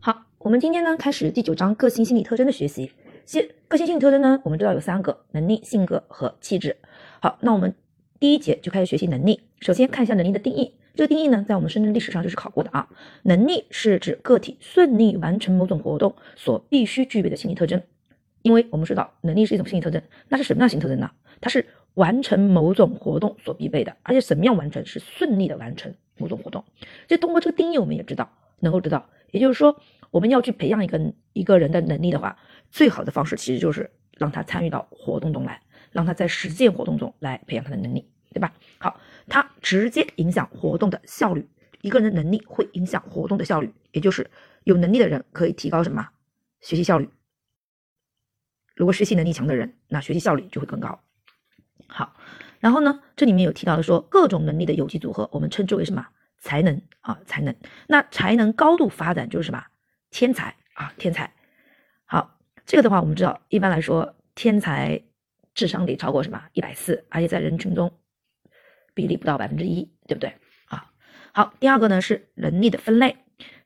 好，我们今天呢开始第九章个性心理特征的学习。先，个性心理特征呢，我们知道有三个：能力、性格和气质。好，那我们第一节就开始学习能力。首先看一下能力的定义。这个定义呢，在我们深圳历史上就是考过的啊。能力是指个体顺利完成某种活动所必须具备的心理特征。因为我们知道能力是一种心理特征，那是什么样心理特征呢？它是完成某种活动所必备的，而且什么样完成？是顺利的完成某种活动。就通过这个定义，我们也知道，能够知道，也就是说，我们要去培养一个一个人的能力的话，最好的方式其实就是让他参与到活动中来，让他在实践活动中来培养他的能力，对吧？好，它直接影响活动的效率。一个人的能力会影响活动的效率，也就是有能力的人可以提高什么？学习效率。如果学习能力强的人，那学习效率就会更高。好，然后呢，这里面有提到的说，各种能力的有机组合，我们称之为什么？才能啊，才能。那才能高度发展就是什么？天才啊，天才。好，这个的话，我们知道，一般来说，天才智商得超过什么？一百四，而且在人群中比例不到百分之一，对不对？啊，好，第二个呢是能力的分类，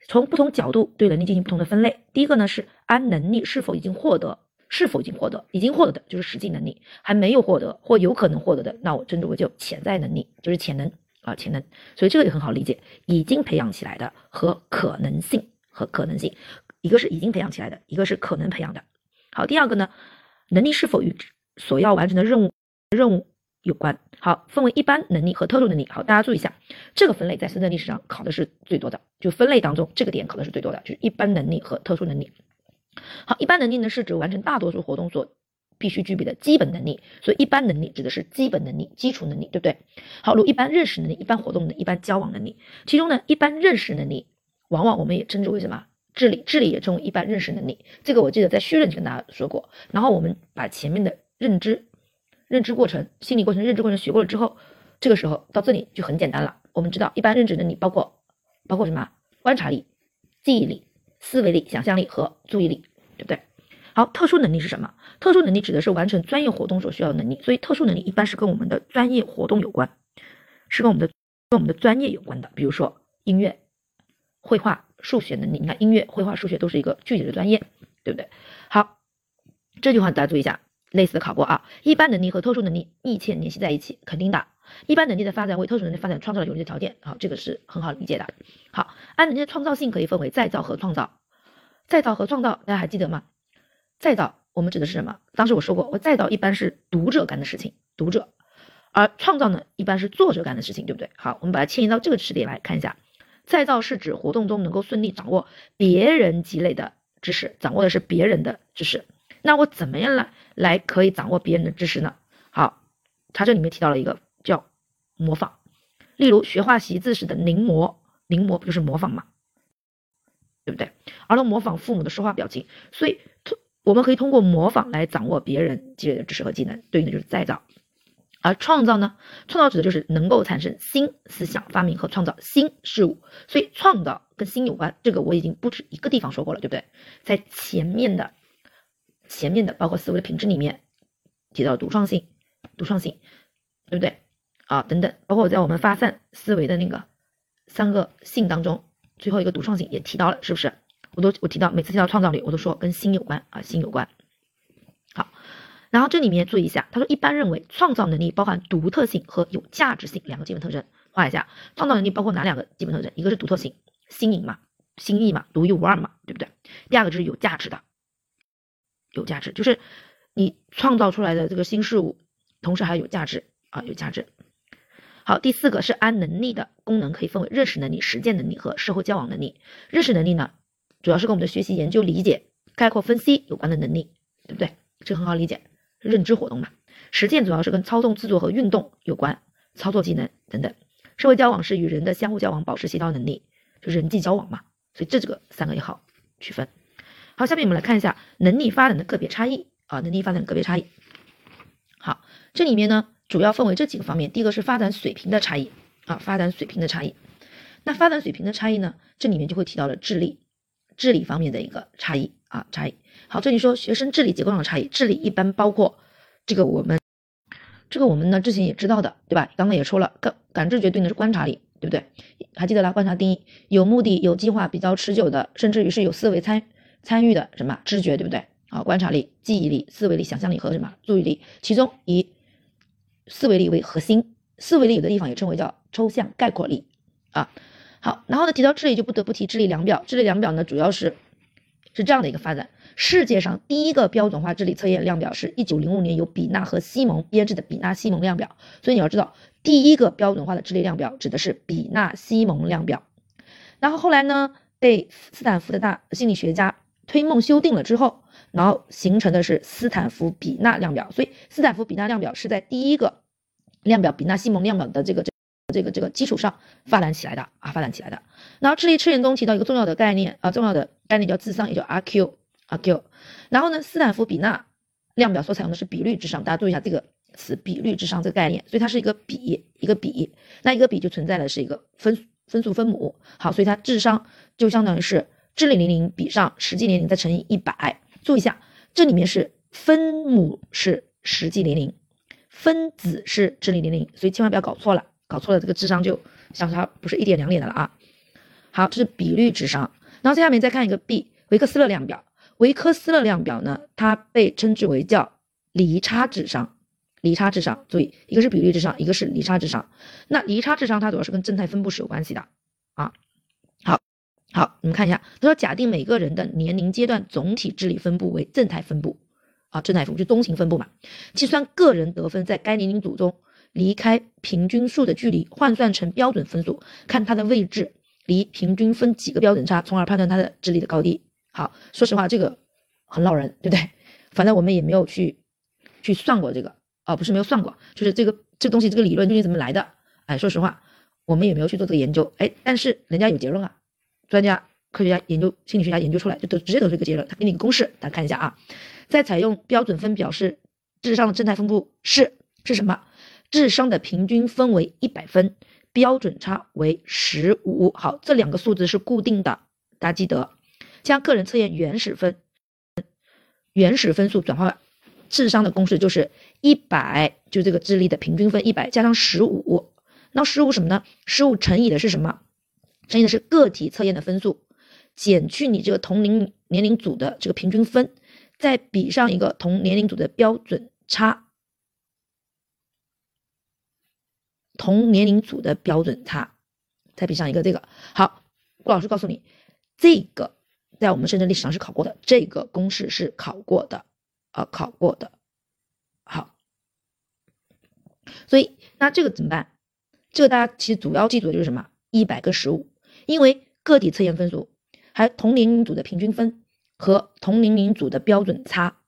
从不同角度对能力进行不同的分类。第一个呢是按能力是否已经获得。是否已经获得？已经获得的就是实际能力，还没有获得或有可能获得的，那我称之为叫潜在能力，就是潜能啊，潜能。所以这个也很好理解，已经培养起来的和可能性和可能性，一个是已经培养起来的，一个是可能培养的。好，第二个呢，能力是否与所要完成的任务任务有关？好，分为一般能力和特殊能力。好，大家注意一下，这个分类在深圳历史上考的是最多的，就分类当中这个点考的是最多的，就是一般能力和特殊能力。好，一般能力呢是指完成大多数活动所必须具备的基本能力，所以一般能力指的是基本能力、基础能力，对不对？好，如一般认识能力、一般活动能力、一般交往能力，其中呢，一般认识能力往往我们也称之为什么？智力，智力也称为一般认识能力。这个我记得在虚认就跟大家说过。然后我们把前面的认知、认知过程、心理过程、认知过程学过了之后，这个时候到这里就很简单了。我们知道一般认知能力包括包括什么？观察力、记忆力。思维力、想象力和注意力，对不对？好，特殊能力是什么？特殊能力指的是完成专业活动所需要的能力，所以特殊能力一般是跟我们的专业活动有关，是跟我们的跟我们的专业有关的。比如说音乐、绘画、数学能力，你看音乐、绘画、数学都是一个具体的专业，对不对？好，这句话大家注意一下，类似的考过啊。一般能力和特殊能力密切联系在一起，肯定的。一般能力的发展为特殊能力发展创造了有利的条件，好，这个是很好理解的。好，按能力的创造性可以分为再造和创造。再造和创造，大家还记得吗？再造我们指的是什么？当时我说过，我再造一般是读者干的事情，读者；而创造呢，一般是作者干的事情，对不对？好，我们把它迁移到这个知识点来看一下。再造是指活动中能够顺利掌握别人积累的知识，掌握的是别人的知识。那我怎么样来来可以掌握别人的知识呢？好，它这里面提到了一个。叫模仿，例如学画习字时的临摹，临摹不就是模仿吗？对不对？儿童模仿父母的说话表情，所以通我们可以通过模仿来掌握别人积累的知识和技能，对应的就是再造。而创造呢？创造指的就是能够产生新思想、发明和创造新事物，所以创造跟新有关。这个我已经不止一个地方说过了，对不对？在前面的前面的包括思维的品质里面提到独创性，独创性，对不对？啊，等等，包括我在我们发散思维的那个三个性当中，最后一个独创性也提到了，是不是？我都我提到每次提到创造力，我都说跟心有关啊，心有关。然后这里面注意一下，他说一般认为创造能力包含独特性和有价值性两个基本特征。画一下，创造能力包括哪两个基本特征？一个是独特性，新颖嘛，新意嘛，独一无二嘛，对不对？第二个就是有价值的，有价值就是你创造出来的这个新事物，同时还要有价值啊，有价值。好，第四个是按能力的功能可以分为认识能力、实践能力和社会交往能力。认识能力呢，主要是跟我们的学习、研究、理解、概括、分析有关的能力，对不对？这很好理解，认知活动嘛。实践主要是跟操纵、制作和运动有关，操作技能等等。社会交往是与人的相互交往、保持协调能力，就人际交往嘛。所以这这个三个也好区分。好，下面我们来看一下能力发展的个别差异啊，能力发展的个别差异。好，这里面呢。主要分为这几个方面，第一个是发展水平的差异啊，发展水平的差异。那发展水平的差异呢，这里面就会提到了智力，智力方面的一个差异啊，差异。好，这里说学生智力结构上的差异，智力一般包括这个我们，这个我们呢之前也知道的，对吧？刚刚也说了，感感知觉对应的是观察力，对不对？还记得啦？观察定义：有目的、有计划、比较持久的，甚至于是有思维参参与的什么知觉，对不对？啊，观察力、记忆力、思维力、想象力和什么注意力，其中以思维力为核心。思维力有的地方也称为叫抽象概括力啊。好，然后呢，提到智力就不得不提智力量表。智力量表呢，主要是是这样的一个发展。世界上第一个标准化智力测验量表是一九零五年由比纳和西蒙编制的比纳西蒙量表。所以你要知道，第一个标准化的智力量表指的是比纳西蒙量表。然后后来呢，被斯坦福的大心理学家推梦修订了之后，然后形成的是斯坦福比纳量表。所以斯坦福比纳量表是在第一个量表比纳西蒙量表的这个这这个这个基础上发展起来的啊，发展起来的。然后智力测验中提到一个重要的概念啊，重要的概念叫智商，也叫 RQ。啊，Q，然后呢，斯坦福比纳量表所采用的是比率智商，大家注意一下这个词，比率智商这个概念，所以它是一个比，一个比，那一个比就存在的是一个分分数分母，好，所以它智商就相当于是智力年龄比上实际年龄再乘以一百，注意一下，这里面是分母是实际年龄，分子是智力年龄，所以千万不要搞错了，搞错了这个智商就相差不是一点两点的了啊。好，这是比率智商，然后下面再看一个 B，维克斯勒量表。维克斯勒量表呢，它被称之为叫离差智商，离差智商，注意，一个是比率智商，一个是离差智商。那离差智商它主要是跟正态分布是有关系的啊。好，好，你们看一下，他说假定每个人的年龄阶段总体智力分布为正态分布啊，正态分布就中型分布嘛，计算个人得分在该年龄组中离开平均数的距离，换算成标准分数，看它的位置离平均分几个标准差，从而判断它的智力的高低。好，说实话，这个很闹人，对不对？反正我们也没有去去算过这个啊，不是没有算过，就是这个这东西这个理论究竟怎么来的？哎，说实话，我们也没有去做这个研究。哎，但是人家有结论啊，专家、科学家研究、心理学家研究出来，就都直接得出一个结论。他给你个公式，大家看一下啊，在采用标准分表示智商的正态分布是是什么？智商的平均分为一百分，标准差为十五。好，这两个数字是固定的，大家记得。将个人测验原始分原始分数转化智商的公式就是一百，就这个智力的平均分一百加上十五，那十五什么呢？十五乘以的是什么？乘以的是个体测验的分数，减去你这个同龄年龄组的这个平均分，再比上一个同年龄组的标准差，同年龄组的标准差，再比上一个这个。好，顾老师告诉你这个。在我们深圳历史上是考过的，这个公式是考过的，啊，考过的。好，所以那这个怎么办？这个大家其实主要记住的就是什么？一百跟十五，因为个体测验分数，还同龄组的平均分和同年龄组的标准差，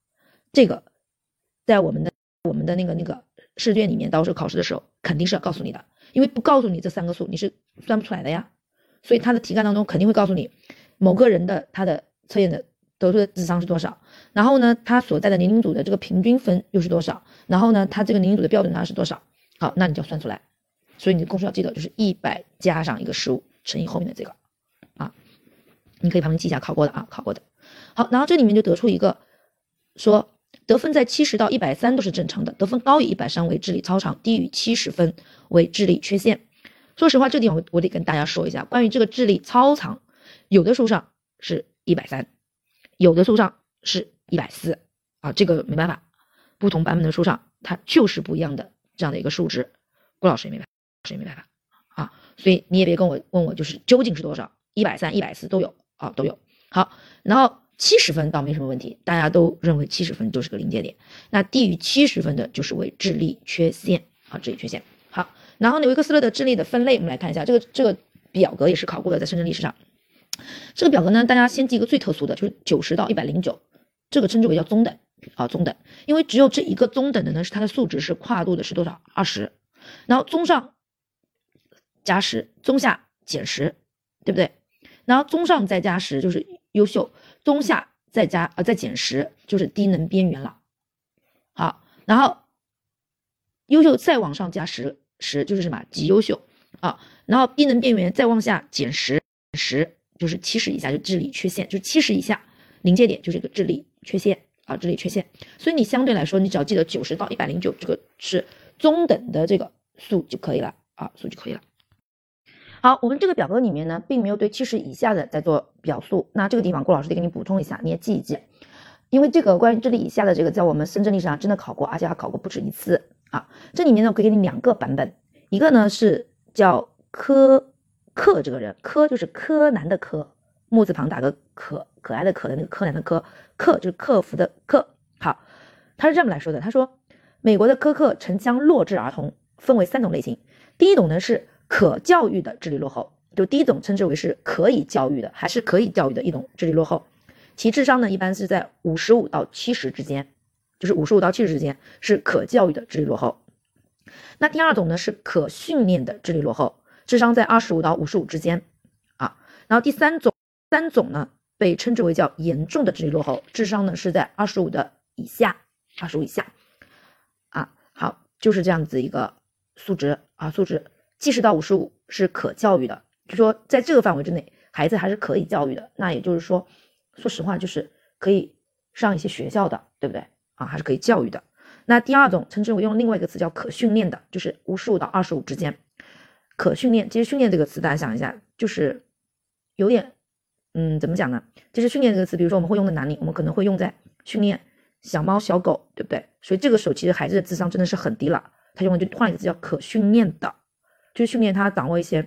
这个在我们的我们的那个那个试卷里面，到时候考试的时候肯定是要告诉你的，因为不告诉你这三个数，你是算不出来的呀。所以他的题干当中肯定会告诉你。某个人的他的测验的得出的智商是多少？然后呢，他所在的年龄组的这个平均分又是多少？然后呢，他这个年龄组的标准差是多少？好，那你就算出来。所以你的公式要记得就是一百加上一个十五乘以后面的这个啊，你可以旁边记一下，考过的啊，考过的。好，然后这里面就得出一个说得分在七十到一百三都是正常的，得分高于一百三为智力超常，低于七十分为智力缺陷。说实话，这地方我我得跟大家说一下，关于这个智力超常。有的书上是一百三，有的书上是一百四啊，这个没办法，不同版本的书上它就是不一样的这样的一个数值，郭老师也没办法，谁也没办法啊，所以你也别跟我问我就是究竟是多少，一百三、一百四都有啊，都有。好，然后七十分倒没什么问题，大家都认为七十分就是个临界点，那低于七十分的就是为智力缺陷啊，智力缺陷。好，然后呢，维克斯勒的智力的分类，我们来看一下，这个这个表格也是考过的，在深圳历史上。这个表格呢，大家先记一个最特殊的，就是九十到一百零九，这个称之为叫中等啊，中等，因为只有这一个中等的呢，是它的数值是跨度的是多少？二十，然后中上加十，中下减十，对不对？然后中上再加十就是优秀，中下再加呃再减十就是低能边缘了。好，然后优秀再往上加十十就是什么？极优秀啊，然后低能边缘再往下减十十。就是七十以下就智力缺陷，就是七十以下临界点就是一个智力缺陷啊，智力缺陷。所以你相对来说，你只要记得九十到一百零九这个是中等的这个数就可以了啊，数就可以了。好，我们这个表格里面呢，并没有对七十以下的在做表述。那这个地方郭老师得给你补充一下，你也记一记，因为这个关于智力以下的这个，在我们深圳历史上真的考过，而且还考过不止一次啊。这里面呢，我可以给你两个版本，一个呢是叫科克这个人，柯就是柯南的柯，木字旁打个可可爱的可的那个柯南的柯，克就是克服的克。好，他是这么来说的，他说美国的苛刻城乡弱智儿童分为三种类型，第一种呢是。可教育的智力落后，就第一种称之为是可以教育的，还是可以教育的一种智力落后，其智商呢一般是在五十五到七十之间，就是五十五到七十之间是可教育的智力落后。那第二种呢是可训练的智力落后，智商在二十五到五十五之间啊。然后第三种三种呢被称之为叫严重的智力落后，智商呢是在二十五的以下，二十五以下啊。好，就是这样子一个数值啊，数值。七十到五十五是可教育的，就说在这个范围之内，孩子还是可以教育的。那也就是说，说实话，就是可以上一些学校的，对不对啊？还是可以教育的。那第二种称之为用另外一个词叫可训练的，就是五十五到二十五之间。可训练，其实训练这个词，大家想一下，就是有点，嗯，怎么讲呢？其实训练这个词，比如说我们会用在哪里？我们可能会用在训练小猫、小狗，对不对？所以这个时候，其实孩子的智商真的是很低了。他用的就换一个词叫可训练的。就是训练他掌握一些，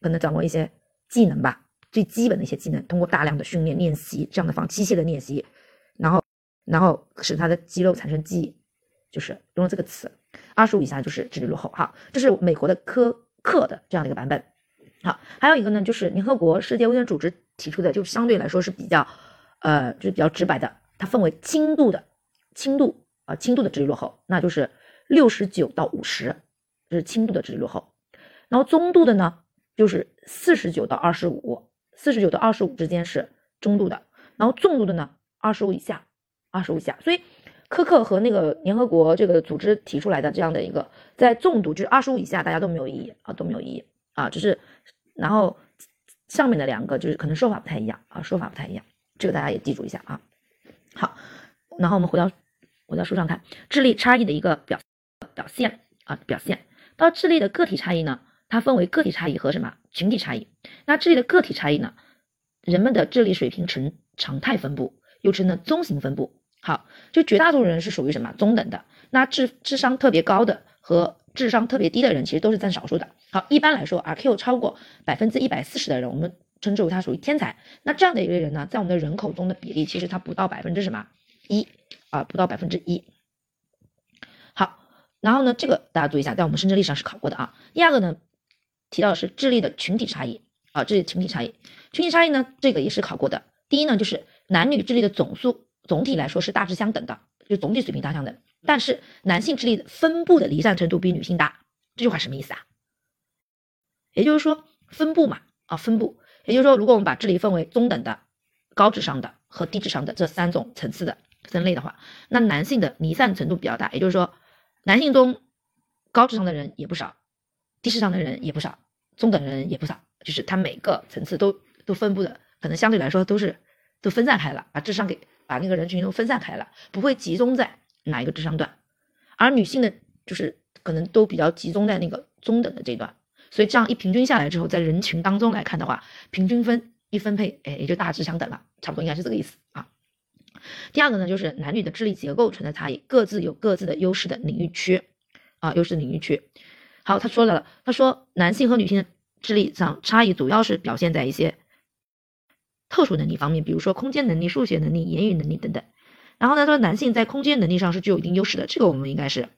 可能掌握一些技能吧，最基本的一些技能，通过大量的训练练习这样的方机械的练习，然后然后使他的肌肉产生记忆，就是用了这个词。二十五以下就是智力落后，哈，这是美国的科克的这样的一个版本。好，还有一个呢，就是联合国世界卫生组织提出的，就相对来说是比较，呃，就是比较直白的，它分为轻度的，轻度啊，轻度的智力落后，那就是六十九到五十，这是轻度的智力落后。然后中度的呢，就是四十九到二十五，四十九到二十五之间是中度的。然后重度的呢，二十五以下，二十五以下。所以，科克和那个联合国这个组织提出来的这样的一个，在重度就是二十五以下，大家都没有异议啊，都没有异议啊，只是然后上面的两个就是可能说法不太一样啊，说法不太一样，这个大家也记住一下啊。好，然后我们回到回到书上看智力差异的一个表表现啊表现，到智力的个体差异呢。它分为个体差异和什么群体差异？那智力的个体差异呢？人们的智力水平呈常态分布，又称呢中型分布。好，就绝大多数人是属于什么中等的？那智智商特别高的和智商特别低的人，其实都是占少数的。好，一般来说，R Q 超过百分之一百四十的人，我们称之为他属于天才。那这样的一类人呢，在我们的人口中的比例，其实他不到百分之什么一啊，不到百分之一。好，然后呢，这个大家注意一下，在我们深圳历史上是考过的啊。第二个呢？提到的是智力的群体差异啊，智力群体差异，群体差异呢，这个也是考过的。第一呢，就是男女智力的总数总体来说是大致相等的，就总体水平大相等。但是男性智力分布的离散程度比女性大，这句话什么意思啊？也就是说分布嘛，啊分布，也就是说如果我们把智力分为中等的、高智商的和低智商的这三种层次的分类的话，那男性的离散程度比较大，也就是说男性中高智商的人也不少。低智商的人也不少，中等人也不少，就是他每个层次都都分布的，可能相对来说都是都分散开了，把智商给把那个人群都分散开了，不会集中在哪一个智商段，而女性的，就是可能都比较集中在那个中等的这段，所以这样一平均下来之后，在人群当中来看的话，平均分一分配，哎，也就大致相等了，差不多应该是这个意思啊。第二个呢，就是男女的智力结构存在差异，各自有各自的优势的领域区啊，优势领域区。好，他说了，他说男性和女性的智力上差异主要是表现在一些特殊能力方面，比如说空间能力、数学能力、言语能力等等。然后呢，他说男性在空间能力上是具有一定优势的，这个我们应该是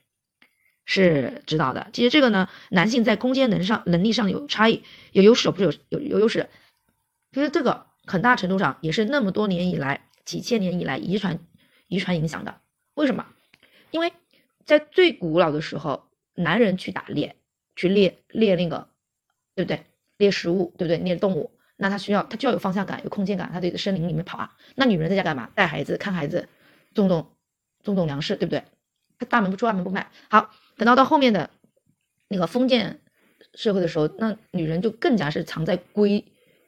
是知道的。其实这个呢，男性在空间能上能力上有差异，有优势不是有有有优势？其实这个很大程度上也是那么多年以来、几千年以来遗传遗传影响的。为什么？因为在最古老的时候。男人去打猎，去猎猎那个，对不对？猎食物，对不对？猎动物，那他需要他就要有方向感，有空间感，他得森林里面跑啊。那女人在家干嘛？带孩子，看孩子，种种种种粮食，对不对？他大门不出，二门不迈。好，等到到后面的那个封建社会的时候，那女人就更加是藏在规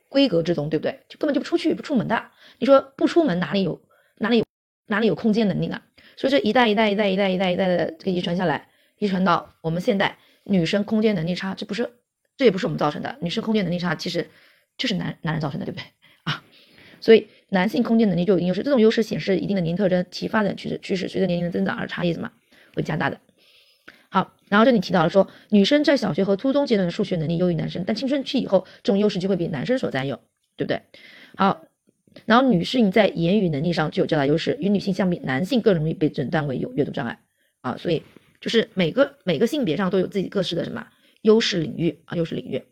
规格之中，对不对？就根本就不出去，不出门的。你说不出门，哪里有哪里有哪里有空间能力呢？所以这一代一代一代一代一代一代的这个遗传下来。遗传到我们现代，女生空间能力差，这不是这也不是我们造成的。女生空间能力差，其实就是男男人造成的，对不对啊？所以男性空间能力就有优势，这种优势显示一定的年龄特征，其发展趋势趋势随着年龄的增长而差异什么会加大的。好，然后这里提到了说，女生在小学和初中阶段的数学能力优于男生，但青春期以后，这种优势就会被男生所占有，对不对？好，然后女性在言语能力上具有较大优势，与女性相比，男性更容易被诊断为有阅读障碍啊，所以就是每个每个性别上都有自己各自的什么优势领域啊，优势领域。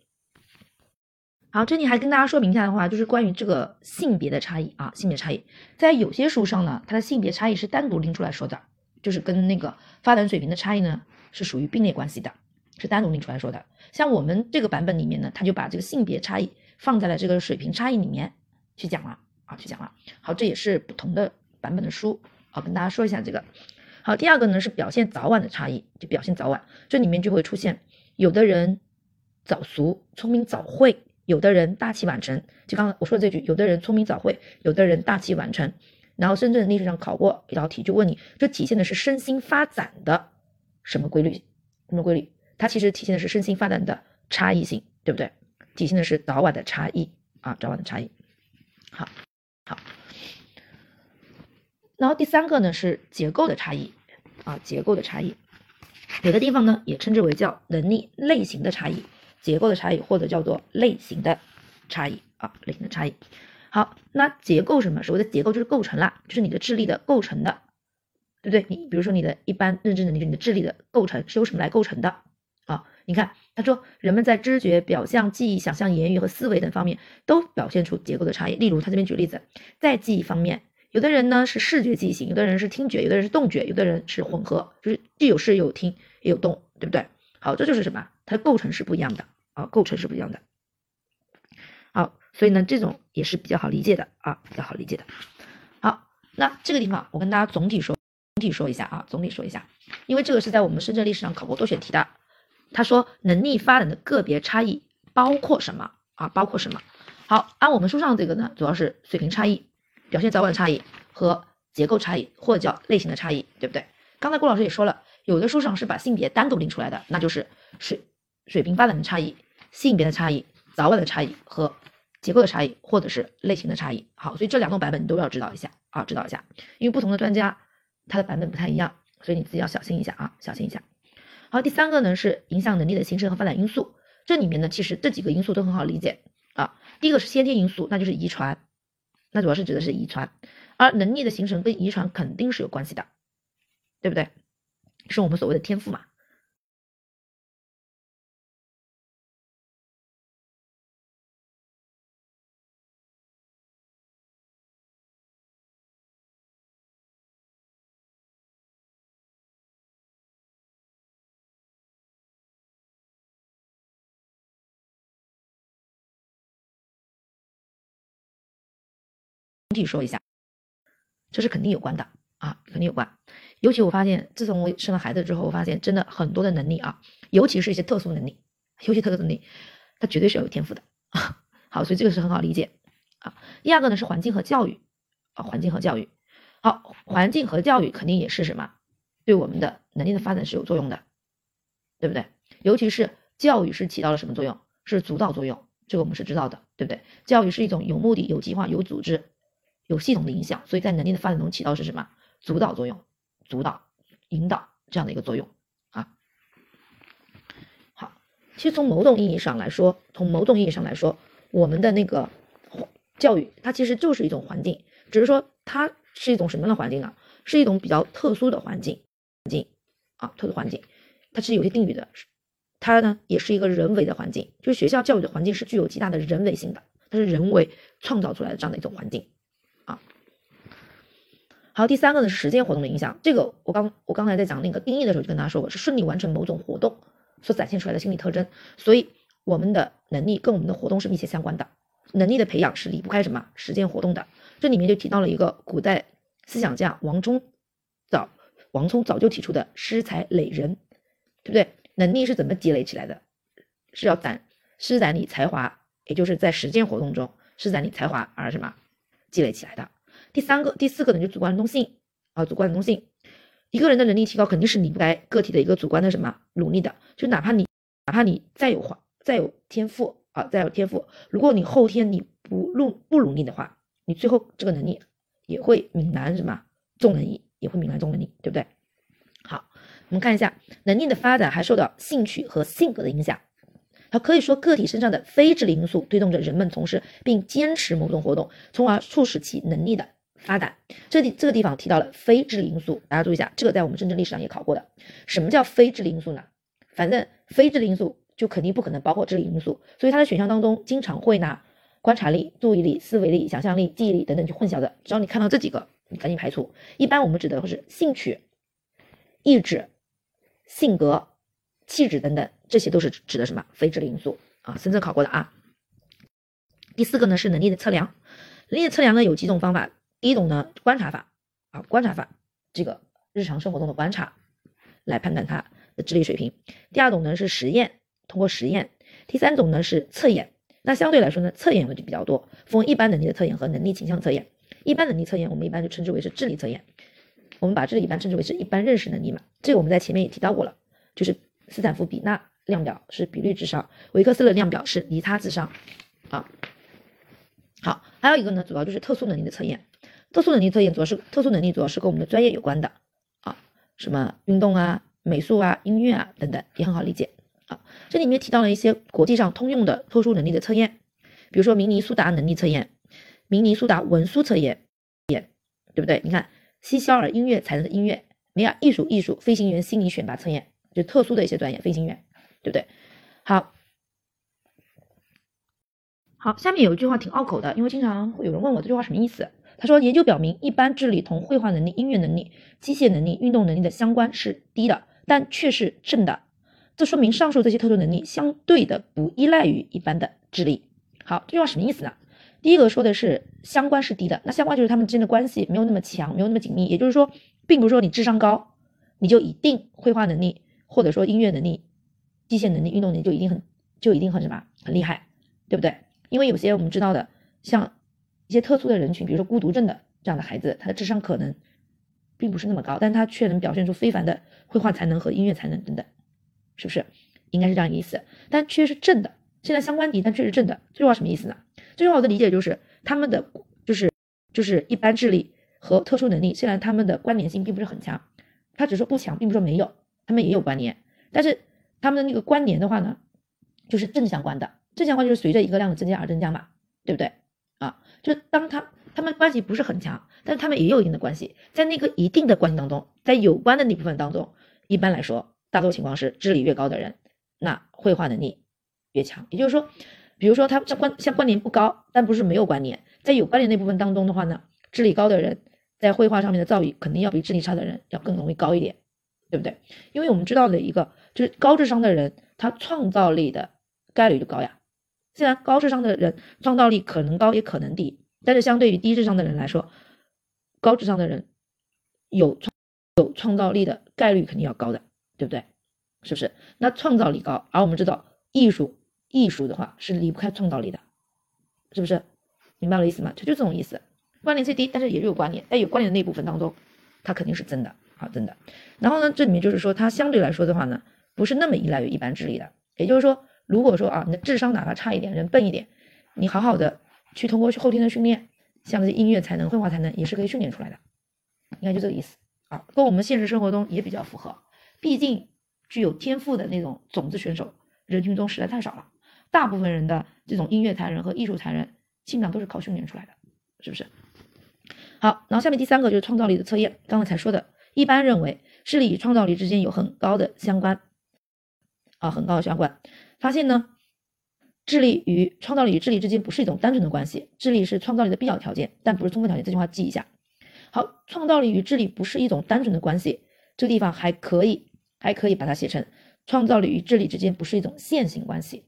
好，这里还跟大家说明一下的话，就是关于这个性别的差异啊，性别差异，在有些书上呢，它的性别差异是单独拎出来说的，就是跟那个发展水平的差异呢。是属于并列关系的，是单独拎出来说的。像我们这个版本里面呢，他就把这个性别差异放在了这个水平差异里面去讲了啊，去讲了。好，这也是不同的版本的书好，跟大家说一下这个。好，第二个呢是表现早晚的差异，就表现早晚，这里面就会出现有的人早熟，聪明早会；有的人大器晚成。就刚刚我说的这句，有的人聪明早会，有的人大器晚成。然后深圳历史上考过一道题，就问你，这体现的是身心发展的。什么规律？什么规律？它其实体现的是身心发展的差异性，对不对？体现的是早晚的差异啊，早晚的差异。好，好。然后第三个呢是结构的差异啊，结构的差异。有的地方呢也称之为叫能力类型的差异，结构的差异或者叫做类型的差异啊，类型的差异。好，那结构什么？所谓的结构就是构成啦，就是你的智力的构成的。对不对？你比如说你的一般认知能力，你的智力的构成是由什么来构成的啊？你看他说，人们在知觉、表象、记忆、想象、言语和思维等方面都表现出结构的差异。例如，他这边举例子，在记忆方面，有的人呢是视觉记忆型，有的人是听觉，有的人是动觉，有的人是混合，就是既有视有听也有动，对不对？好，这就是什么？它的构成是不一样的啊，构成是不一样的。好，所以呢，这种也是比较好理解的啊，比较好理解的。好，那这个地方我跟大家总体说。总体说一下啊，总体说一下，因为这个是在我们深圳历史上考过多选题的。他说能力发展的个别差异包括什么啊？包括什么？好，按我们书上这个呢，主要是水平差异、表现早晚差异和结构差异，或者叫类型的差异，对不对？刚才郭老师也说了，有的书上是把性别单独拎出来的，那就是水水平发展的差异、性别的差异、早晚的差异和结构的差异，或者是类型的差异。好，所以这两种版本你都要知道一下啊，知道一下，因为不同的专家。它的版本不太一样，所以你自己要小心一下啊，小心一下。好，第三个呢是影响能力的形成和发展因素，这里面呢其实这几个因素都很好理解啊。第一个是先天因素，那就是遗传，那主要是指的是遗传，而能力的形成跟遗传肯定是有关系的，对不对？是我们所谓的天赋嘛。体说一下，这是肯定有关的啊，肯定有关。尤其我发现，自从我生了孩子之后，我发现真的很多的能力啊，尤其是一些特殊能力，尤其特殊能力，它绝对是要有天赋的啊。好，所以这个是很好理解啊。第二个呢是环境和教育啊，环境和教育。好，环境和教育肯定也是什么，对我们的能力的发展是有作用的，对不对？尤其是教育是起到了什么作用？是主导作用，这个我们是知道的，对不对？教育是一种有目的、有计划、有组织。有系统的影响，所以在能力的发展中起到是什么主导作用、主导、引导这样的一个作用啊。好，其实从某种意义上来说，从某种意义上来说，我们的那个教育它其实就是一种环境，只是说它是一种什么样的环境呢？是一种比较特殊的环境，环境啊，特殊环境，它是有些定语的，它呢也是一个人为的环境，就是学校教育的环境是具有极大的人为性的，它是人为创造出来的这样的一种环境。好，第三个呢是实践活动的影响。这个我刚我刚才在讲那个定义的时候就跟大家说过，是顺利完成某种活动所展现出来的心理特征。所以我们的能力跟我们的活动是密切相关的。能力的培养是离不开什么实践活动的。这里面就提到了一个古代思想家王充早王充早就提出的施才累人，对不对？能力是怎么积累起来的？是要展施展你才华，也就是在实践活动中施展你才华而什么积累起来的。第三个、第四个呢，就主观能动性啊，主观能动性。一个人的能力提高，肯定是离不开个体的一个主观的什么努力的。就哪怕你哪怕你再有话再有天赋啊，再有天赋，如果你后天你不努不努力的话，你最后这个能力也会泯然什么众能力，也会泯然众能力，对不对？好，我们看一下能力的发展还受到兴趣和性格的影响。它可以说个体身上的非智力因素推动着人们从事并坚持某种活动，从而促使其能力的发展。这里这个地方提到了非智力因素，大家注意一下，这个在我们政治历史上也考过的。什么叫非智力因素呢？反正非智力因素就肯定不可能包括智力因素，所以它的选项当中经常会拿观察力、注意力、思维力、想象力、记忆力等等去混淆的。只要你看到这几个，你赶紧排除。一般我们指的会是兴趣、意志、性格。气质等等，这些都是指的什么非智力因素啊？深圳考过的啊。第四个呢是能力的测量，能力的测量呢有几种方法。第一种呢观察法啊，观察法，这个日常生活中的观察来判断他的智力水平。第二种呢是实验，通过实验。第三种呢是测验，那相对来说呢测验的就比较多，分一般能力的测验和能力倾向测验。一般能力测验我们一般就称之为是智力测验，我们把这里一般称之为是一般认识能力嘛。这个我们在前面也提到过了，就是。斯坦福比纳量表是比率智商，维克斯勒量表是离他智商。啊，好，还有一个呢，主要就是特殊能力的测验。特殊能力测验主要是特殊能力主要是跟我们的专业有关的啊，什么运动啊、美术啊、音乐啊等等，也很好理解啊。这里面提到了一些国际上通用的特殊能力的测验，比如说明尼苏达能力测验、明尼苏达文书测验，对不对？你看，西肖尔音乐才能的音乐，梅尔艺术艺术，飞行员心理选拔测验。就特殊的一些专业，飞行员，对不对？好，好，下面有一句话挺拗口的，因为经常会有人问我这句话什么意思。他说，研究表明，一般智力同绘画能力、音乐能力、机械能力、运动能力的相关是低的，但却是正的。这说明上述这些特殊能力相对的不依赖于一般的智力。好，这句话什么意思呢？第一个说的是相关是低的，那相关就是他们之间的关系没有那么强，没有那么紧密。也就是说，并不是说你智商高，你就一定绘画能力。或者说音乐能力、机械能力、运动能力就一定很就一定很什么很厉害，对不对？因为有些我们知道的，像一些特殊的人群，比如说孤独症的这样的孩子，他的智商可能并不是那么高，但他却能表现出非凡的绘画才能和音乐才能等等，是不是？应该是这样一个意思。但却是正的，现在相关低，但却是正的，这句话什么意思呢？这句话我的理解就是他们的就是就是一般智力和特殊能力，虽然他们的关联性并不是很强，他只说不强，并不说没有。他们也有关联，但是他们的那个关联的话呢，就是正相关的，正相关就是随着一个量的增加而增加嘛，对不对？就当他他们关系不是很强，但是他们也有一定的关系，在那个一定的关系当中，在有关的那部分当中，一般来说，大多情况是智力越高的人，那绘画能力越强。也就是说，比如说他像关相关联不高，但不是没有关联，在有关联那部分当中的话呢，智力高的人在绘画上面的造诣肯定要比智力差的人要更容易高一点。对不对？因为我们知道的一个就是高智商的人，他创造力的概率就高呀。虽然高智商的人创造力可能高也可能低，但是相对于低智商的人来说，高智商的人有创有创造力的概率肯定要高的，对不对？是不是？那创造力高，而我们知道艺术艺术的话是离不开创造力的，是不是？明白了意思吗？它就这种意思，关联最低，但是也有关联，在有关联的那部分当中，它肯定是真的。好，真的。然后呢，这里面就是说，它相对来说的话呢，不是那么依赖于一般智力的。也就是说，如果说啊，你的智商哪怕差一点，人笨一点，你好好的去通过后天的训练，像这些音乐才能、绘画才能，也是可以训练出来的。应该就这个意思啊，跟我们现实生活中也比较符合。毕竟具有天赋的那种种子选手，人群中实在太少了。大部分人的这种音乐才能和艺术才能，基本上都是靠训练出来的，是不是？好，然后下面第三个就是创造力的测验，刚刚才说的。一般认为，视力与创造力之间有很高的相关，啊，很高的相关。发现呢，智力与创造力与智力之间不是一种单纯的关系，智力是创造力的必要条件，但不是充分条件。这句话记一下。好，创造力与智力不是一种单纯的关系，这个地方还可以，还可以把它写成创造力与智力之间不是一种线性关系。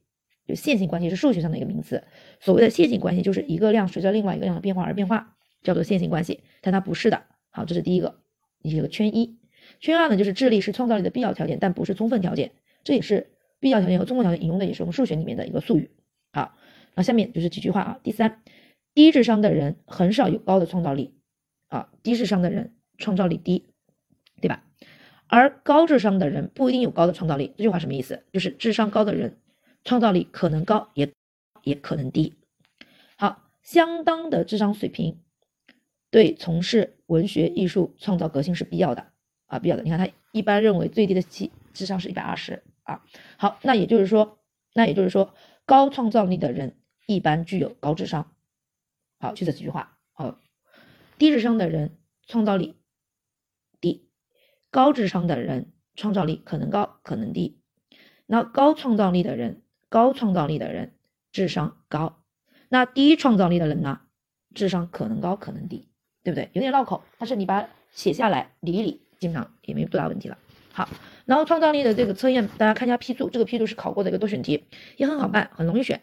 就线性关系是数学上的一个名词，所谓的线性关系就是一个量随着另外一个量的变化而变化，叫做线性关系，但它不是的。好，这是第一个。一个圈一，圈二呢，就是智力是创造力的必要条件，但不是充分条件。这也是必要条件和充分条件引用的，也是我们数学里面的一个术语。好，那下面就是几句话啊。第三，低智商的人很少有高的创造力啊，低智商的人创造力低，对吧？而高智商的人不一定有高的创造力。这句话什么意思？就是智商高的人创造力可能高也也可能低。好，相当的智商水平对从事文学艺术创造革新是必要的啊，必要的。你看他一般认为最低的智智商是一百二十啊。好，那也就是说，那也就是说，高创造力的人一般具有高智商。好，就这几句话。好，低智商的人创造力低，高智商的人创造力可能高可能低。那高创造力的人，高创造力的人智商高。那低创造力的人呢，智商可能高可能低，对不对？有点绕口，但是你把它写下来理一理，基本上也没多大问题了。好，然后创造力的这个测验，大家看一下批注，这个批注是考过的一个多选题，也很好办，很容易选。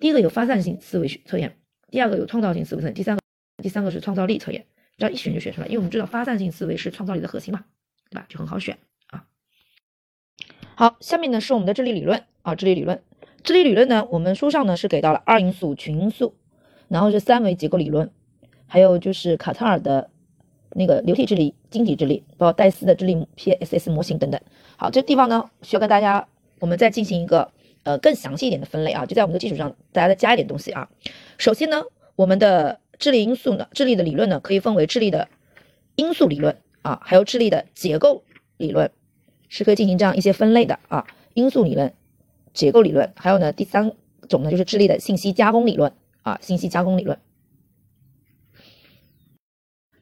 第一个有发散性思维测验，第二个有创造性思维测验，第三个第三个是创造力测验，只要一选就选出来，因为我们知道发散性思维是创造力的核心嘛，对吧？就很好选啊。好，下面呢是我们的智力理论啊，智力理论。智力理论呢，我们书上呢是给到了二因素、群因素，然后是三维结构理论，还有就是卡特尔的那个流体智力、晶体智力，包括戴斯的智力 PSS 模型等等。好，这地方呢需要跟大家我们再进行一个呃更详细一点的分类啊，就在我们的基础上大家再加一点东西啊。首先呢，我们的智力因素呢，智力的理论呢可以分为智力的因素理论啊，还有智力的结构理论，是可以进行这样一些分类的啊，因素理论。结构理论，还有呢，第三种呢就是智力的信息加工理论啊，信息加工理论。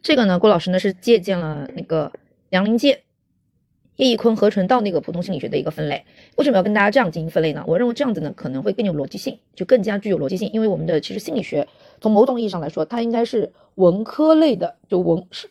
这个呢，郭老师呢是借鉴了那个杨林健、叶益坤、何纯道那个普通心理学的一个分类。为什么要跟大家这样进行分类呢？我认为这样子呢可能会更有逻辑性，就更加具有逻辑性。因为我们的其实心理学从某种意义上来说，它应该是文科类的，就文是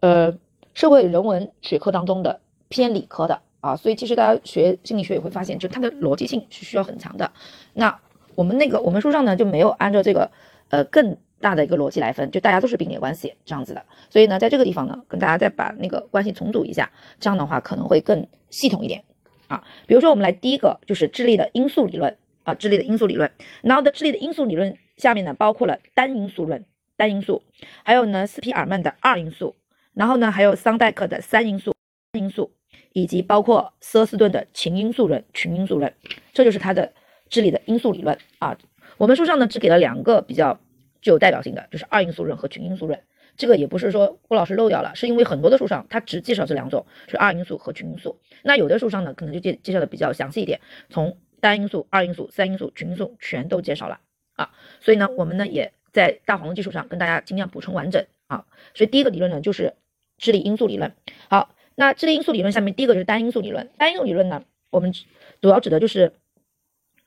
呃社会人文学科当中的偏理科的。啊，所以其实大家学心理学也会发现，就它的逻辑性是需要很强的。那我们那个我们书上呢就没有按照这个呃更大的一个逻辑来分，就大家都是并列关系这样子的。所以呢，在这个地方呢，跟大家再把那个关系重组一下，这样的话可能会更系统一点啊。比如说我们来第一个就是智力的因素理论啊，智力的因素理论。然后的智力的因素理论下面呢包括了单因素论，单因素，还有呢斯皮尔曼的二因素，然后呢还有桑代克的三因素，因素。以及包括瑟斯顿的群因素论、群因素论，这就是它的智力的因素理论啊。我们书上呢只给了两个比较具有代表性的，就是二因素论和群因素论。这个也不是说郭老师漏掉了，是因为很多的书上它只介绍这两种，是二因素和群因素。那有的书上呢可能就介介绍的比较详细一点，从单因素、二因素、三因素、群因素全都介绍了啊。所以呢，我们呢也在大黄的基础上跟大家尽量补充完整啊。所以第一个理论呢就是智力因素理论。好。那智力因素理论下面第一个就是单因素理论。单因素理论呢，我们主要指的就是，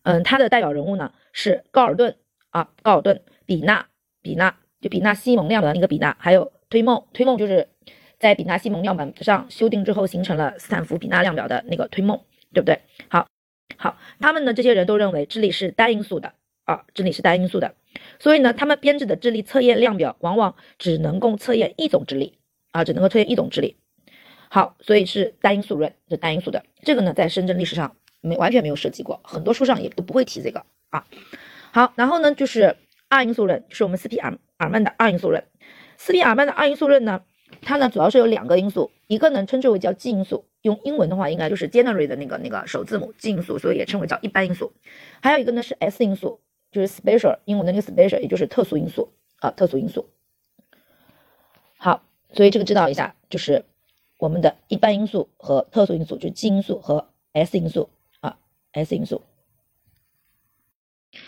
嗯，它的代表人物呢是高尔顿啊，高尔顿、比纳、比纳，就比纳西蒙量表的那个比纳，还有推梦，推梦就是在比纳西蒙量表上修订之后形成了斯坦福比纳量表的那个推梦，对不对？好，好，他们呢这些人都认为智力是单因素的啊，智力是单因素的，所以呢，他们编制的智力测验量表往往只能够测验一种智力啊，只能够测验一种智力。好，所以是单因素论，是单因素的。这个呢，在深圳历史上没完全没有涉及过，很多书上也都不会提这个啊。好，然后呢，就是二因素论就，是我们斯皮尔尔曼的二因素论。斯皮尔曼的二因素论呢，它呢主要是有两个因素，一个呢称之为叫 G 因素，用英文的话应该就是 generally 的那个那个首字母 G 因素，所以也称为叫一般因素。还有一个呢是 S 因素，就是 special，英文的那个 special，也就是特殊因素啊，特殊因素。好，所以这个知道一下，就是。我们的一般因素和特殊因素，就是 G 因素和 S 因素啊，S 因素，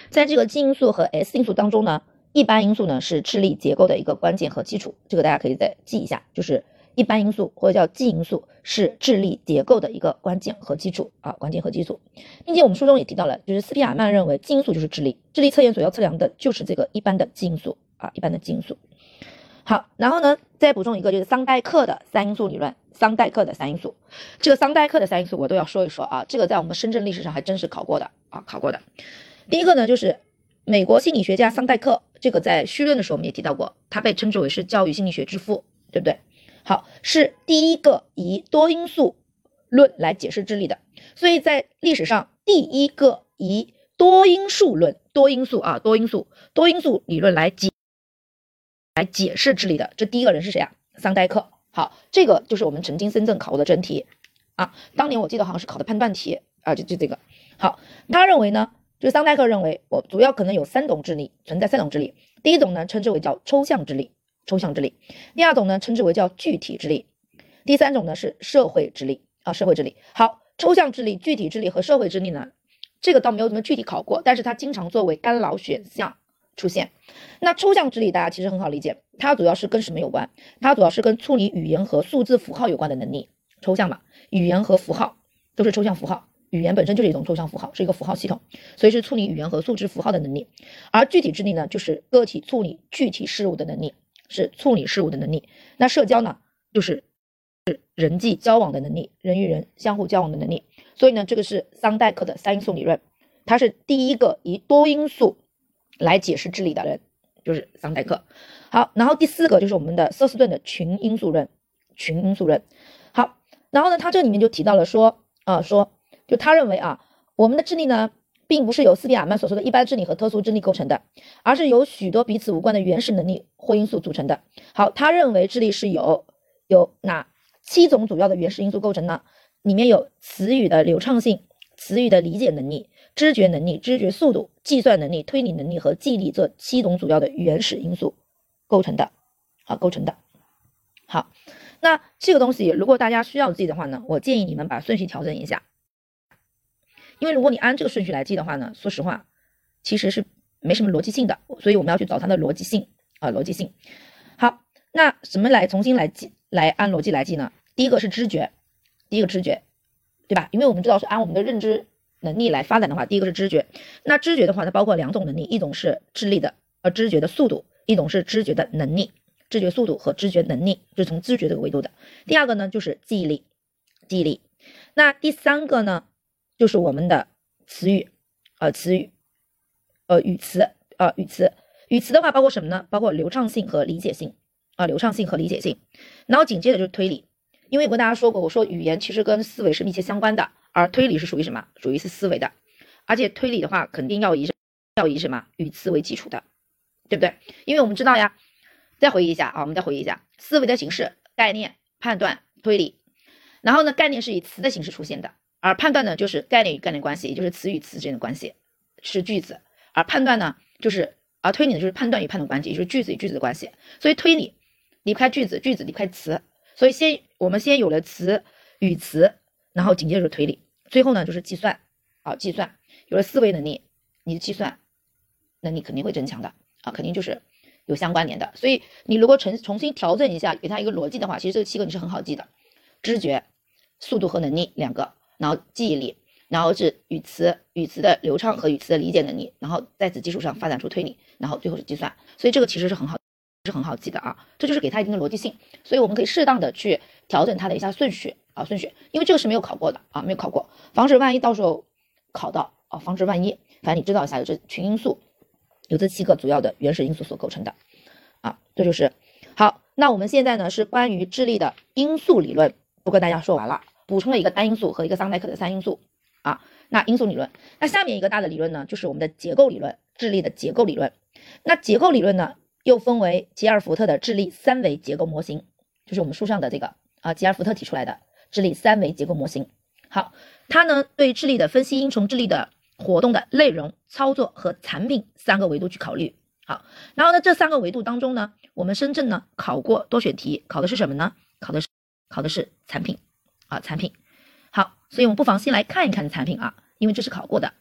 在这个基因素和 S 因素当中呢，一般因素呢是智力结构的一个关键和基础，这个大家可以再记一下，就是一般因素或者叫基因素是智力结构的一个关键和基础啊，关键和基础，并且我们书中也提到了，就是斯皮尔曼认为基因素就是智力，智力测验所要测量的就是这个一般的基因素啊，一般的基因素。好，然后呢，再补充一个，就是桑代克的三因素理论。桑代克的三因素，这个桑代克的三因素我都要说一说啊。这个在我们深圳历史上还真是考过的啊，考过的。第一个呢，就是美国心理学家桑代克，这个在绪论的时候我们也提到过，他被称之为是教育心理学之父，对不对？好，是第一个以多因素论来解释智力的。所以在历史上，第一个以多因素论、多因素啊、多因素、多因素理论来解。来解释智力的，这第一个人是谁啊？桑代克。好，这个就是我们曾经深圳考过的真题啊。当年我记得好像是考的判断题啊，就就这个。好，他认为呢，就是桑代克认为，我主要可能有三种智力存在，三种智力。第一种呢，称之为叫抽象智力，抽象智力；第二种呢，称之为叫具体智力；第三种呢是社会智力啊，社会智力。好，抽象智力、具体智力和社会智力呢，这个倒没有怎么具体考过，但是它经常作为干扰选项出现。那抽象智力大家其实很好理解，它主要是跟什么有关？它主要是跟处理语言和数字符号有关的能力。抽象嘛，语言和符号都是抽象符号。语言本身就是一种抽象符号，是一个符号系统，所以是处理语言和数值符号的能力。而具体智力呢，就是个体处理具体事物的能力，是处理事物的能力。那社交呢，就是是人际交往的能力，人与人相互交往的能力。所以呢，这个是桑代克的三因素理论，他是第一个以多因素来解释智力的人，就是桑代克。好，然后第四个就是我们的瑟斯顿的群因素论，群因素论。好，然后呢，他这里面就提到了说啊，说。就他认为啊，我们的智力呢，并不是由斯皮亚曼所说的一般智力和特殊智力构成的，而是由许多彼此无关的原始能力或因素组成的。好，他认为智力是由有哪七种主要的原始因素构成呢？里面有词语的流畅性、词语的理解能力、知觉能力、知觉速度、计算能力、推理能力和记忆力这七种主要的原始因素构成的。好，构成的。好，那这个东西如果大家需要记的话呢，我建议你们把顺序调整一下。因为如果你按这个顺序来记的话呢，说实话，其实是没什么逻辑性的，所以我们要去找它的逻辑性啊，逻辑性。好，那怎么来重新来记，来按逻辑来记呢？第一个是知觉，第一个知觉，对吧？因为我们知道是按我们的认知能力来发展的话，第一个是知觉。那知觉的话，它包括两种能力，一种是智力的呃知觉的速度，一种是知觉的能力，知觉速度和知觉能力就是从知觉这个维度的。第二个呢就是记忆力，记忆力。那第三个呢？就是我们的词语，呃，词语，呃，语词，呃，语词，语词的话包括什么呢？包括流畅性和理解性，啊，流畅性和理解性。然后紧接着就是推理，因为我跟大家说过，我说语言其实跟思维是密切相关的，而推理是属于什么？属于是思维的，而且推理的话肯定要以要以什么语词为基础的，对不对？因为我们知道呀，再回忆一下啊，我们再回忆一下思维的形式：概念、判断、推理。然后呢，概念是以词的形式出现的。而判断呢，就是概念与概念关系，也就是词与词之间的关系，是句子；而判断呢，就是而推理呢，就是判断与判断关系，也就是句子与句子的关系。所以推理离不开句子，句子离不开词。所以先我们先有了词与词，然后紧接着推理，最后呢就是计算啊，计算有了思维能力，你的计算能力肯定会增强的啊，肯定就是有相关联的。所以你如果重重新调整一下，给它一个逻辑的话，其实这七个你是很好记的：知觉、速度和能力两个。然后记忆力，然后是语词，语词的流畅和语词的理解能力，然后在此基础上发展出推理，然后最后是计算。所以这个其实是很好，是很好记的啊。这就是给它一定的逻辑性，所以我们可以适当的去调整它的一下顺序啊，顺序，因为这个是没有考过的啊，没有考过，防止万一到时候考到啊，防止万一，反正你知道一下，有这群因素，有这七个主要的原始因素所构成的啊，这就是好。那我们现在呢是关于智力的因素理论，不跟大家说完了。补充了一个单因素和一个桑代克的三因素啊，那因素理论，那下面一个大的理论呢，就是我们的结构理论，智力的结构理论。那结构理论呢，又分为吉尔福特的智力三维结构模型，就是我们书上的这个啊，吉尔福特提出来的智力三维结构模型。好，它呢对智力的分析应从智力的活动的内容、操作和产品三个维度去考虑。好，然后呢这三个维度当中呢，我们深圳呢考过多选题，考的是什么呢？考的是考的是产品。啊，产品好，所以我们不妨先来看一看产品啊，因为这是考过的，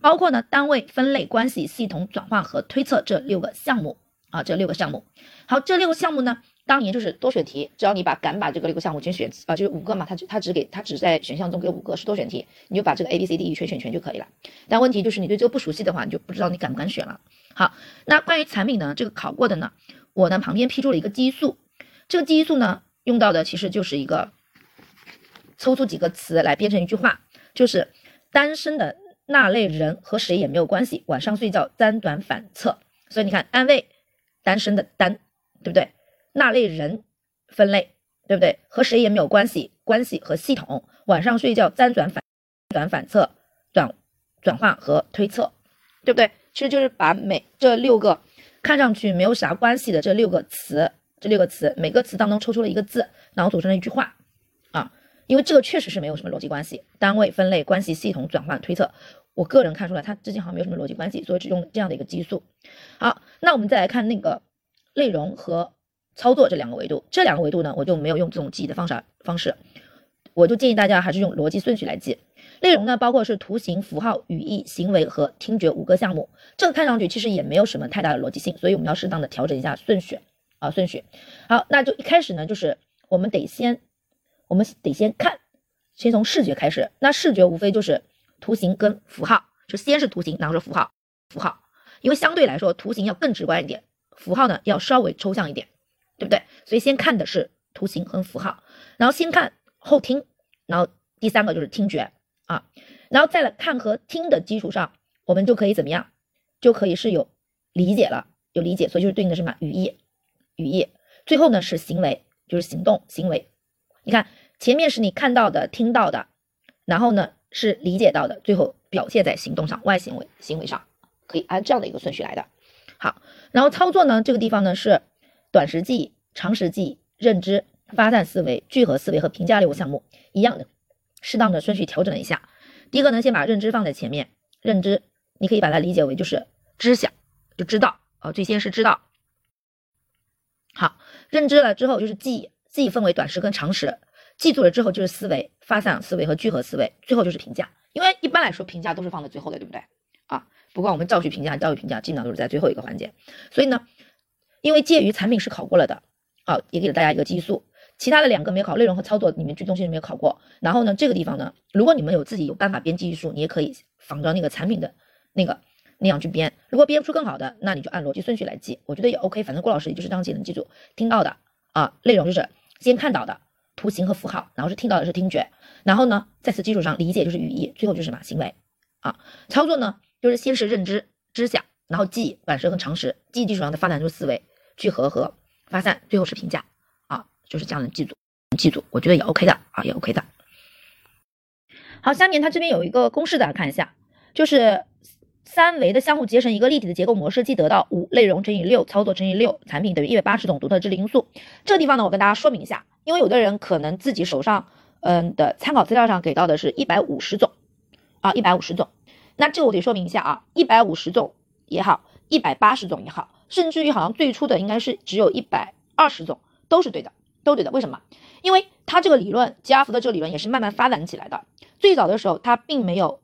包括呢单位分类、关系、系统转换和推测这六个项目啊，这六个项目。好，这六个项目呢，当年就是多选题，只要你把敢把这个六个项目全选啊，就是五个嘛，它它只给它只在选项中给五个是多选题，你就把这个 A B C D E 全选全就可以了。但问题就是你对这个不熟悉的话，你就不知道你敢不敢选了。好，那关于产品呢，这个考过的呢，我呢旁边批注了一个基数，这个基数呢用到的其实就是一个。抽出几个词来编成一句话，就是单身的那类人和谁也没有关系，晚上睡觉辗转反侧。所以你看，单位单身的单，对不对？那类人分类，对不对？和谁也没有关系，关系和系统，晚上睡觉辗转反转反侧，转转化和推测，对不对？其实就是把每这六个看上去没有啥关系的这六个词，这六个词每个词当中抽出了一个字，然后组成了一句话。因为这个确实是没有什么逻辑关系，单位分类关系系统转换推测，我个人看出来，它之间好像没有什么逻辑关系，所以只用这样的一个基数。好，那我们再来看那个内容和操作这两个维度，这两个维度呢，我就没有用这种记忆的方式方式，我就建议大家还是用逻辑顺序来记。内容呢，包括是图形、符号、语义、行为和听觉五个项目。这个看上去其实也没有什么太大的逻辑性，所以我们要适当的调整一下顺序啊，顺序。好，那就一开始呢，就是我们得先，我们得先看，先从视觉开始。那视觉无非就是图形跟符号，就先是图形，然后是符号，符号。因为相对来说，图形要更直观一点，符号呢要稍微抽象一点，对不对？所以先看的是图形和符号，然后先看后听，然后第三个就是听觉。啊，然后在看和听的基础上，我们就可以怎么样？就可以是有理解了，有理解，所以就是对应的什么语义，语义。最后呢是行为，就是行动行为。你看前面是你看到的、听到的，然后呢是理解到的，最后表现在行动上，外行为行为上，可以按这样的一个顺序来的。好，然后操作呢这个地方呢是短时记忆、长时记忆、认知、发散思维、聚合思维和评价六个项目一样的。适当的顺序调整了一下，第一个呢，先把认知放在前面。认知，你可以把它理解为就是知晓，就知道啊，最先是知道。好，认知了之后就是记，记忆分为短时跟长时，记住了之后就是思维、发散思维和聚合思维，最后就是评价。因为一般来说评价都是放在最后的，对不对？啊，不过我们教学评价、教育评价基本上都是在最后一个环节。所以呢，因为介于产品是考过了的，啊，也给了大家一个基数。其他的两个没有考，内容和操作里面居中心没有考过。然后呢，这个地方呢，如果你们有自己有办法编记忆术，你也可以仿照那个产品的那个那样去编。如果编不出更好的，那你就按逻辑顺序来记，我觉得也 OK。反正郭老师也就是这样记，能记住听到的啊，内容就是先看到的图形和符号，然后是听到的是听觉，然后呢，在此基础上理解就是语义，最后就是什么行为啊？操作呢，就是先是认知知晓，然后记忆短时和常识，记忆基础上再发展出思维聚合和发散，最后是评价啊。就是这样的记住，记住，我觉得也 OK 的啊，也 OK 的。好，下面它这边有一个公式，大家看一下，就是三维的相互结成一个立体的结构模式，即得到五内容乘以六操作乘以六产品等于一百八十种独特智力因素。这地方呢，我跟大家说明一下，因为有的人可能自己手上嗯的参考资料上给到的是一百五十种啊，一百五十种。那这个我得说明一下啊，一百五十种也好，一百八十种也好，甚至于好像最初的应该是只有一百二十种，都是对的。都对的，为什么？因为它这个理论，吉阿福的这个理论也是慢慢发展起来的。最早的时候，它并没有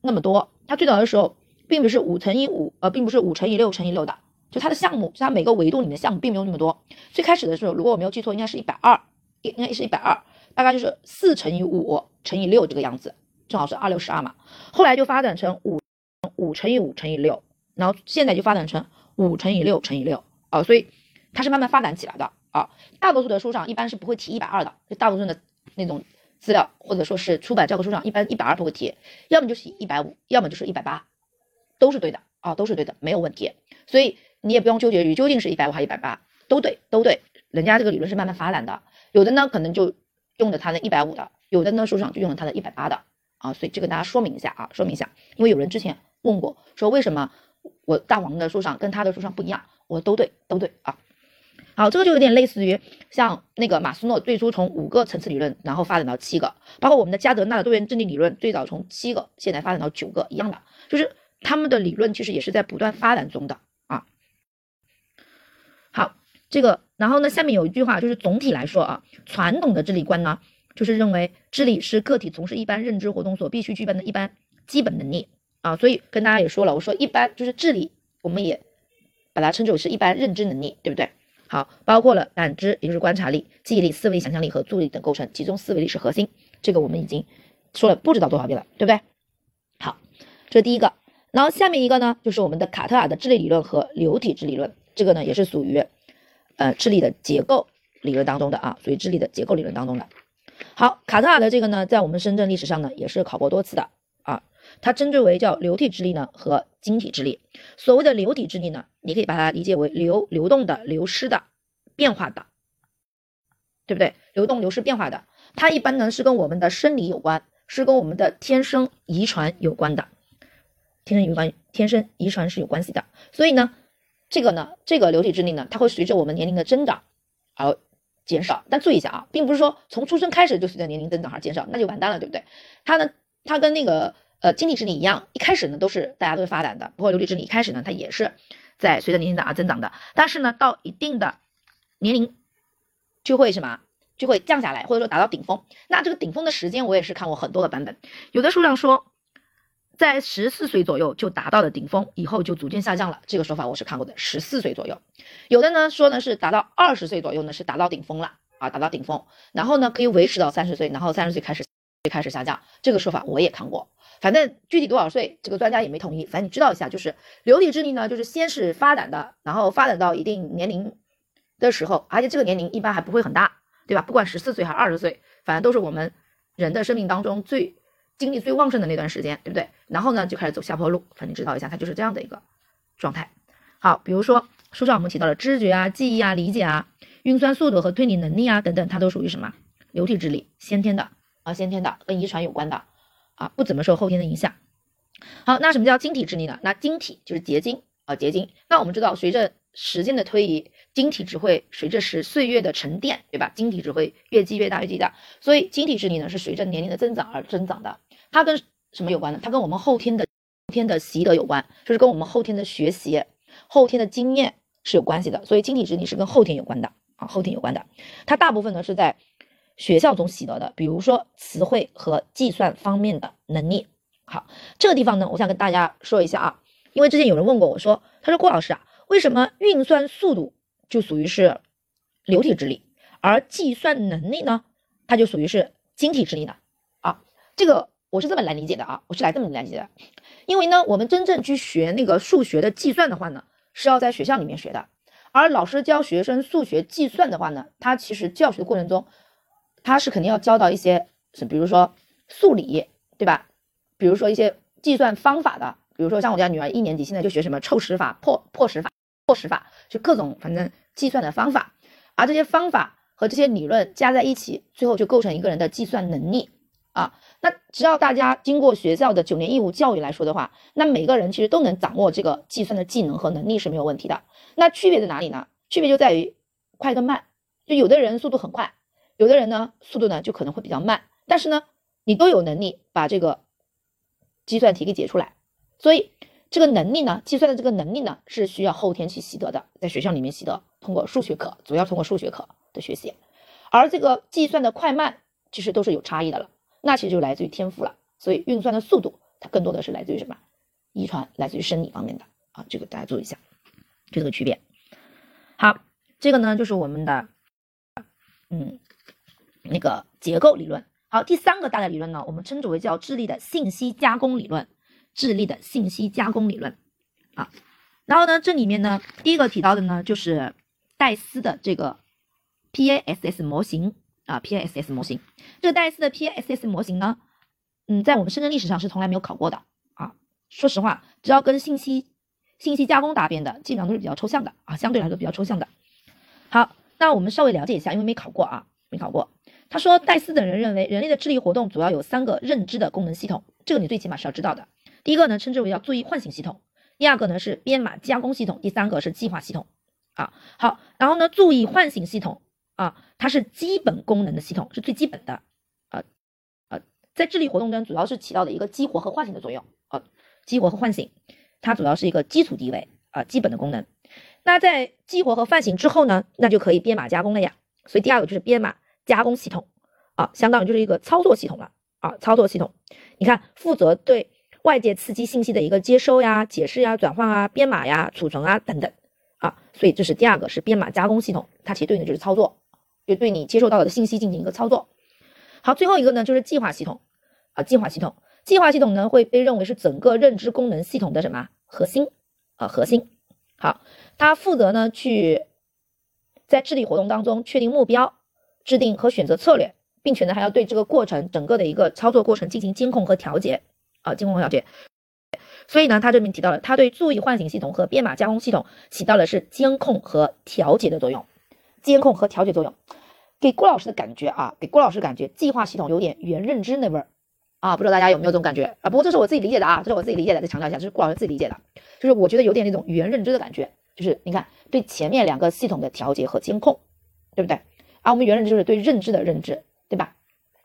那么多。它最早的时候，并不是五乘以五，呃，并不是五乘以六乘以六的。就它的项目，就它每个维度里面的项目并没有那么多。最开始的时候，如果我没有记错，应该是一百二，应应该是一百二，大概就是四乘以五乘以六这个样子，正好是二六十二嘛。后来就发展成五五乘以五乘以六，然后现在就发展成五乘以六乘以六啊，所以它是慢慢发展起来的。啊，大多数的书上一般是不会提一百二的，就大部分的那种资料或者说是出版教科书上，一般一百二不会提，要么就是一百五，要么就是一百八，都是对的啊，都是对的，没有问题。所以你也不用纠结于究竟是一百五还是一百八，都对，都对。人家这个理论是慢慢发展的，有的呢可能就用的他的一百五的，有的呢书上就用了他的一百八的啊，所以这个大家说明一下啊，说明一下，因为有人之前问过，说为什么我大王的书上跟他的书上不一样，我都对，都对啊。好，这个就有点类似于像那个马斯诺最初从五个层次理论，然后发展到七个，包括我们的加德纳的多元阵地理论，最早从七个，现在发展到九个，一样的，就是他们的理论其实也是在不断发展中的啊。好，这个，然后呢，下面有一句话，就是总体来说啊，传统的智力观呢，就是认为智力是个体从事一般认知活动所必须具备的一般基本能力啊，所以跟大家也说了，我说一般就是智力，我们也把它称之为是一般认知能力，对不对？好，包括了感知，也就是观察力、记忆力、思维、想象力和注意力等构成，其中思维力是核心。这个我们已经说了不知道多少遍了，对不对？好，这是第一个。然后下面一个呢，就是我们的卡特尔的智力理论和流体智力论，这个呢也是属于呃智力的结构理论当中的啊，属于智力的结构理论当中的。好，卡特尔的这个呢，在我们深圳历史上呢也是考过多次的啊，它称之为叫流体智力呢和晶体智力。所谓的流体智力呢？你可以把它理解为流流动的、流失的、变化的，对不对？流动、流失、变化的，它一般呢是跟我们的生理有关，是跟我们的天生遗传有关的，天生有关，天生遗传是有关系的。所以呢，这个呢，这个流体智力呢，它会随着我们年龄的增长而减少。但注意一下啊，并不是说从出生开始就随着年龄增长而减少，那就完蛋了，对不对？它呢，它跟那个呃，晶体智力一样，一开始呢都是大家都是发展的，包括流体智力一开始呢它也是在随着年龄的而增长的，但是呢到一定的年龄就会什么就会降下来，或者说达到顶峰。那这个顶峰的时间我也是看过很多个版本，有的书上说在十四岁左右就达到了顶峰，以后就逐渐下降了，这个说法我是看过的，十四岁左右。有的呢说呢是达到二十岁左右呢是达到顶峰了啊，达到顶峰，然后呢可以维持到三十岁，然后三十岁开始开始下降，这个说法我也看过。反正具体多少岁，这个专家也没统一。反正你知道一下，就是流体智力呢，就是先是发展的，然后发展到一定年龄的时候，而且这个年龄一般还不会很大，对吧？不管十四岁还是二十岁，反正都是我们人的生命当中最精力最旺盛的那段时间，对不对？然后呢，就开始走下坡路。反正知道一下，它就是这样的一个状态。好，比如说书上我们提到了知觉啊、记忆啊、理解啊、运算速度和推理能力啊等等，它都属于什么？流体智力，先天的啊，先天的，跟遗传有关的。啊，不怎么受后天的影响。好，那什么叫晶体智力呢？那晶体就是结晶啊，结晶。那我们知道，随着时间的推移，晶体只会随着时岁月的沉淀，对吧？晶体只会越积越大，越积大。所以晶体智力呢，是随着年龄的增长而增长的。它跟什么有关呢？它跟我们后天的后天的习得有关，就是跟我们后天的学习、后天的经验是有关系的。所以晶体智力是跟后天有关的啊，后天有关的。它大部分呢是在。学校中习得的，比如说词汇和计算方面的能力。好，这个地方呢，我想跟大家说一下啊，因为之前有人问过我说，他说郭老师啊，为什么运算速度就属于是流体智力，而计算能力呢，它就属于是晶体智力呢？啊，这个我是这么来理解的啊，我是来这么来理解的，因为呢，我们真正去学那个数学的计算的话呢，是要在学校里面学的，而老师教学生数学计算的话呢，他其实教学的过程中。他是肯定要教到一些，是比如说数理，对吧？比如说一些计算方法的，比如说像我家女儿一年级现在就学什么凑十法、破破十法、破十法，就各种反正计算的方法。而这些方法和这些理论加在一起，最后就构成一个人的计算能力啊。那只要大家经过学校的九年义务教育来说的话，那每个人其实都能掌握这个计算的技能和能力是没有问题的。那区别在哪里呢？区别就在于快跟慢，就有的人速度很快。有的人呢，速度呢就可能会比较慢，但是呢，你都有能力把这个计算题给解出来，所以这个能力呢，计算的这个能力呢，是需要后天去习得的，在学校里面习得，通过数学课，主要通过数学课的学习，而这个计算的快慢其实都是有差异的了，那其实就来自于天赋了，所以运算的速度它更多的是来自于什么？遗传，来自于生理方面的啊，这个大家注意一下，就这个区别。好，这个呢就是我们的，嗯。那个结构理论，好，第三个大的理论呢，我们称之为叫智力的信息加工理论，智力的信息加工理论，啊，然后呢，这里面呢，第一个提到的呢，就是戴斯的这个 PASS 模型啊 PSS 模型，这个戴斯的 PSS 模型呢，嗯，在我们深圳历史上是从来没有考过的啊，说实话，只要跟信息信息加工搭边的，基本上都是比较抽象的啊，相对来说比较抽象的。好，那我们稍微了解一下，因为没考过啊，没考过。他说，戴斯等人认为，人类的智力活动主要有三个认知的功能系统，这个你最起码是要知道的。第一个呢，称之为叫注意唤醒系统；第二个呢是编码加工系统；第三个是计划系统。啊，好，然后呢，注意唤醒系统啊，它是基本功能的系统，是最基本的。啊啊，在智力活动中主要是起到的一个激活和唤醒的作用。啊，激活和唤醒，它主要是一个基础地位啊，基本的功能。那在激活和唤醒之后呢，那就可以编码加工了呀。所以第二个就是编码。加工系统啊，相当于就是一个操作系统了啊，操作系统，你看负责对外界刺激信息的一个接收呀、解释呀、转换啊、编码呀、储存啊等等啊，所以这是第二个是编码加工系统，它其实对应的就是操作，就对你接受到的信息进行一个操作。好，最后一个呢就是计划系统啊，计划系统，计划系统呢会被认为是整个认知功能系统的什么核心啊核心。好，它负责呢去在智力活动当中确定目标。制定和选择策略，并且呢还要对这个过程整个的一个操作过程进行监控和调节啊，监控和调节。所以呢，他这边提到了，他对注意唤醒系统和编码加工系统起到的是监控和调节的作用。监控和调节作用，给郭老师的感觉啊，给郭老师感觉计划系统有点原认知那味儿啊，不知道大家有没有这种感觉啊？不过这是我自己理解的啊，这是我自己理解的，再强调一下，这是郭老师自己理解的，就是我觉得有点那种原认知的感觉，就是你看对前面两个系统的调节和监控，对不对？而我们原认知就是对认知的认知，对吧？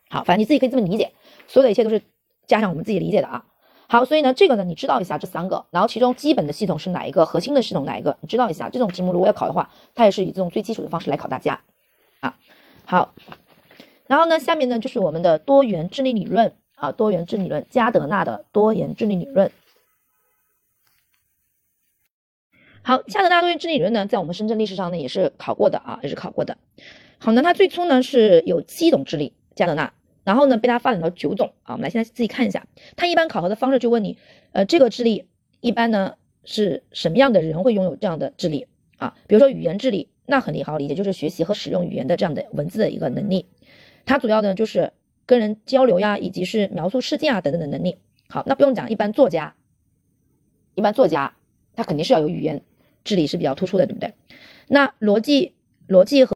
好，反正你自己可以这么理解，所有的一切都是加上我们自己理解的啊。好，所以呢，这个呢，你知道一下这三个，然后其中基本的系统是哪一个，核心的系统哪一个，你知道一下。这种题目如果要考的话，它也是以这种最基础的方式来考大家啊。好，然后呢，下面呢就是我们的多元智力理论啊，多元智力理论，加德纳的多元智力理论。好，加德纳多元智力理论呢，在我们深圳历史上呢也是考过的啊，也是考过的。好，那它最初呢是有七种智力，加德纳。然后呢，被它发展到九种啊。我们来现在自己看一下，它一般考核的方式就问你，呃，这个智力一般呢是什么样的人会拥有这样的智力啊？比如说语言智力，那很好理解，就是学习和使用语言的这样的文字的一个能力。它主要呢就是跟人交流呀，以及是描述事件啊等等的能力。好，那不用讲，一般作家，一般作家他肯定是要有语言智力是比较突出的，对不对？那逻辑、逻辑和